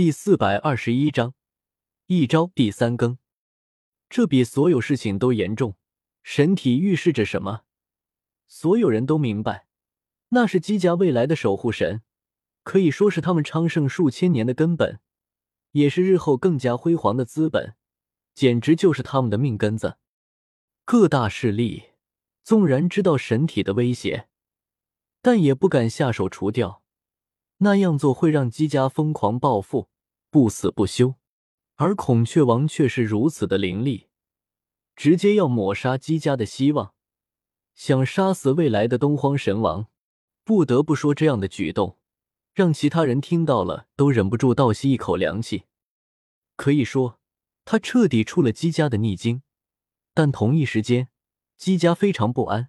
第四百二十一章，一招第三更。这比所有事情都严重。神体预示着什么？所有人都明白，那是姬家未来的守护神，可以说是他们昌盛数千年的根本，也是日后更加辉煌的资本，简直就是他们的命根子。各大势力纵然知道神体的威胁，但也不敢下手除掉。那样做会让姬家疯狂报复，不死不休。而孔雀王却是如此的凌厉，直接要抹杀姬家的希望，想杀死未来的东荒神王。不得不说，这样的举动让其他人听到了都忍不住倒吸一口凉气。可以说，他彻底出了姬家的逆境。但同一时间，姬家非常不安，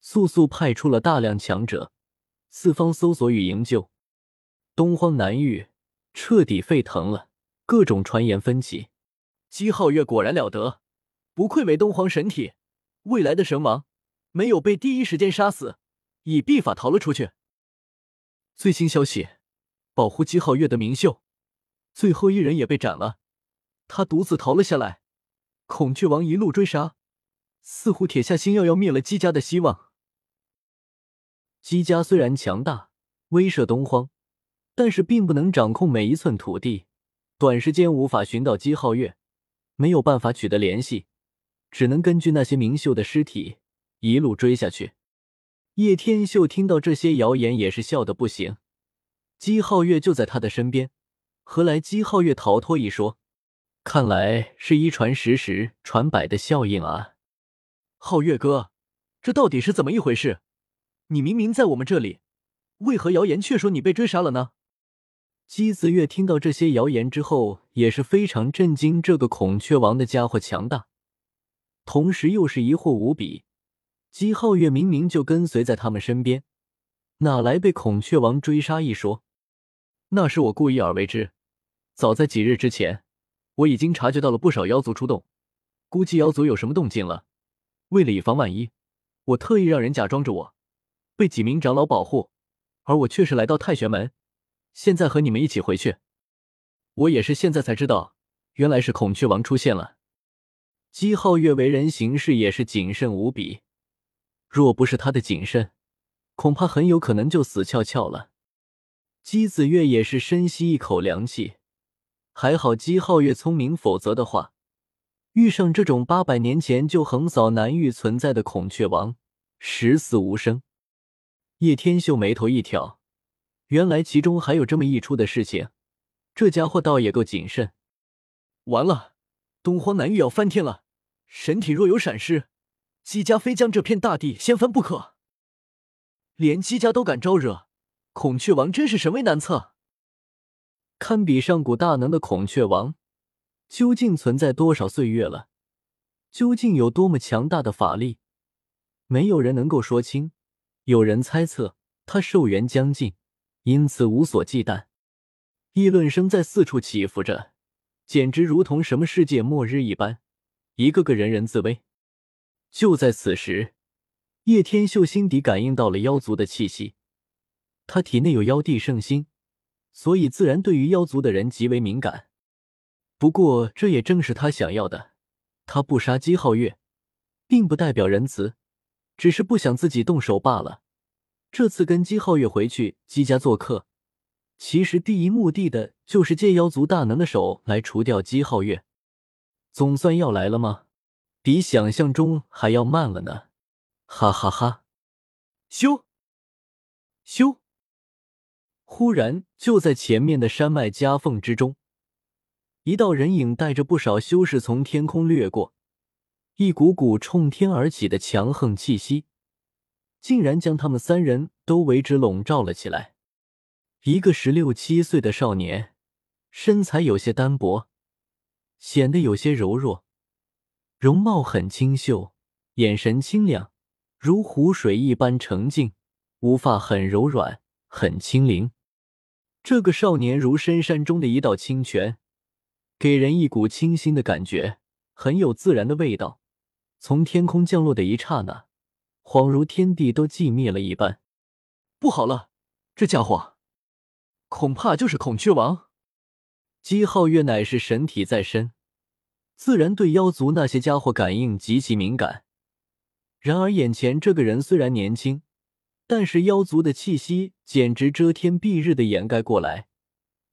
速速派出了大量强者，四方搜索与营救。东荒南域彻底沸腾了，各种传言纷起。姬皓月果然了得，不愧为东皇神体，未来的神王，没有被第一时间杀死，以秘法逃了出去。最新消息，保护姬皓月的明秀，最后一人也被斩了，他独自逃了下来。孔雀王一路追杀，似乎铁下心要要灭了姬家的希望。姬家虽然强大，威慑东荒。但是并不能掌控每一寸土地，短时间无法寻到姬皓月，没有办法取得联系，只能根据那些明秀的尸体一路追下去。叶天秀听到这些谣言也是笑得不行。姬皓月就在他的身边，何来姬皓月逃脱一说？看来是一传十，十传百的效应啊！皓月哥，这到底是怎么一回事？你明明在我们这里，为何谣言却说你被追杀了呢？姬子月听到这些谣言之后，也是非常震惊。这个孔雀王的家伙强大，同时又是疑惑无比。姬皓月明明就跟随在他们身边，哪来被孔雀王追杀一说？那是我故意而为之。早在几日之前，我已经察觉到了不少妖族出动，估计妖族有什么动静了。为了以防万一，我特意让人假装着我被几名长老保护，而我却是来到太玄门。现在和你们一起回去，我也是现在才知道，原来是孔雀王出现了。姬皓月为人行事也是谨慎无比，若不是他的谨慎，恐怕很有可能就死翘翘了。姬子月也是深吸一口凉气，还好姬皓月聪明，否则的话，遇上这种八百年前就横扫南域存在的孔雀王，十死无生。叶天秀眉头一挑。原来其中还有这么一出的事情，这家伙倒也够谨慎。完了，东荒南域要翻天了！神体若有闪失，姬家非将这片大地掀翻不可。连姬家都敢招惹，孔雀王真是神威难测。堪比上古大能的孔雀王，究竟存在多少岁月了？究竟有多么强大的法力？没有人能够说清。有人猜测他寿元将近。因此无所忌惮，议论声在四处起伏着，简直如同什么世界末日一般，一个个人人自危。就在此时，叶天秀心底感应到了妖族的气息，他体内有妖帝圣心，所以自然对于妖族的人极为敏感。不过，这也正是他想要的。他不杀姬皓月，并不代表仁慈，只是不想自己动手罢了。这次跟姬皓月回去姬家做客，其实第一目的的就是借妖族大能的手来除掉姬皓月。总算要来了吗？比想象中还要慢了呢！哈哈哈！咻咻！忽然，就在前面的山脉夹缝之中，一道人影带着不少修士从天空掠过，一股股冲天而起的强横气息。竟然将他们三人都为之笼罩了起来。一个十六七岁的少年，身材有些单薄，显得有些柔弱，容貌很清秀，眼神清亮，如湖水一般澄净，乌发很柔软，很轻灵。这个少年如深山中的一道清泉，给人一股清新的感觉，很有自然的味道。从天空降落的一刹那。恍如天地都寂灭了一般，不好了，这家伙恐怕就是孔雀王。姬皓月乃是神体在身，自然对妖族那些家伙感应极其敏感。然而眼前这个人虽然年轻，但是妖族的气息简直遮天蔽日的掩盖过来，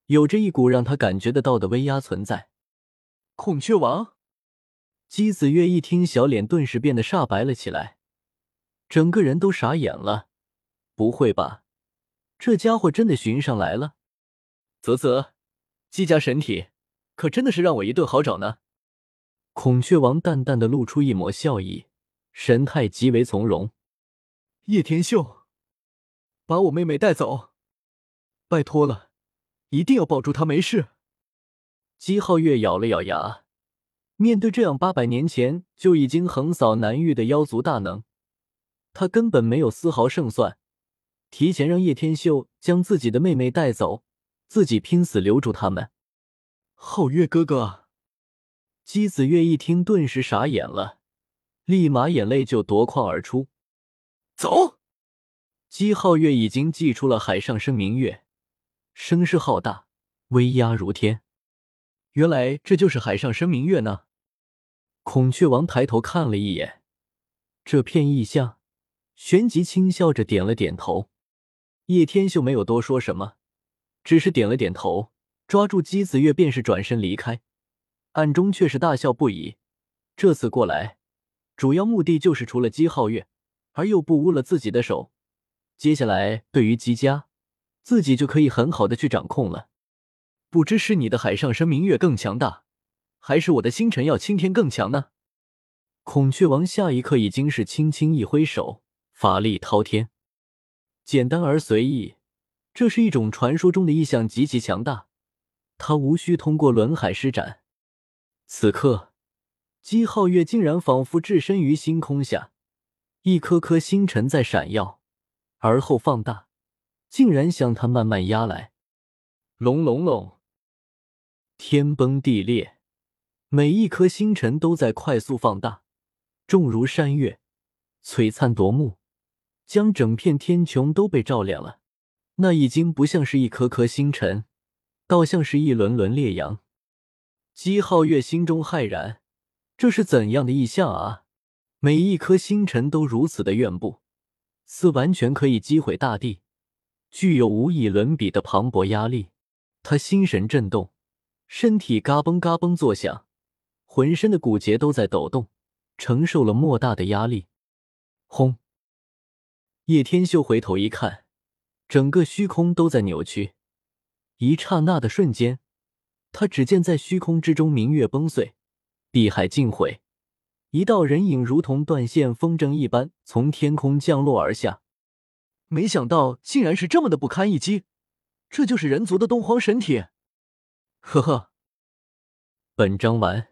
有着一股让他感觉得到的威压存在。孔雀王，姬子月一听，小脸顿时变得煞白了起来，整个人都傻眼了。不会吧，这家伙真的寻上来了？啧啧。姬家神体，可真的是让我一顿好找呢。孔雀王淡淡的露出一抹笑意，神态极为从容。叶天秀，把我妹妹带走，拜托了，一定要保住她没事。姬皓月咬了咬牙，面对这样八百年前就已经横扫南域的妖族大能，他根本没有丝毫胜算，提前让叶天秀将自己的妹妹带走。自己拼死留住他们，皓月哥哥。姬子月一听，顿时傻眼了，立马眼泪就夺眶而出。走！姬皓月已经祭出了海上生明月，声势浩大，威压如天。原来这就是海上生明月呢。孔雀王抬头看了一眼这片异象，旋即轻笑着点了点头。叶天秀没有多说什么。只是点了点头，抓住姬子月，便是转身离开，暗中却是大笑不已。这次过来，主要目的就是除了姬皓月，而又不污了自己的手。接下来，对于姬家，自己就可以很好的去掌控了。不知是你的海上生明月更强大，还是我的星辰耀青天更强呢？孔雀王下一刻已经是轻轻一挥手，法力滔天，简单而随意。这是一种传说中的意象，极其强大。他无需通过轮海施展。此刻，姬皓月竟然仿佛置身于星空下，一颗颗星辰在闪耀，而后放大，竟然向他慢慢压来。隆隆隆，天崩地裂，每一颗星辰都在快速放大，重如山岳，璀璨夺目，将整片天穹都被照亮了。那已经不像是一颗颗星辰，倒像是一轮轮烈阳。姬皓月心中骇然，这是怎样的异象啊？每一颗星辰都如此的怨怖，似完全可以击毁大地，具有无以伦比的磅礴压力。他心神震动，身体嘎嘣嘎嘣作响，浑身的骨节都在抖动，承受了莫大的压力。轰！叶天秀回头一看。整个虚空都在扭曲，一刹那的瞬间，他只见在虚空之中，明月崩碎，碧海尽毁，一道人影如同断线风筝一般从天空降落而下。没想到竟然是这么的不堪一击，这就是人族的东皇神体。呵呵，本章完。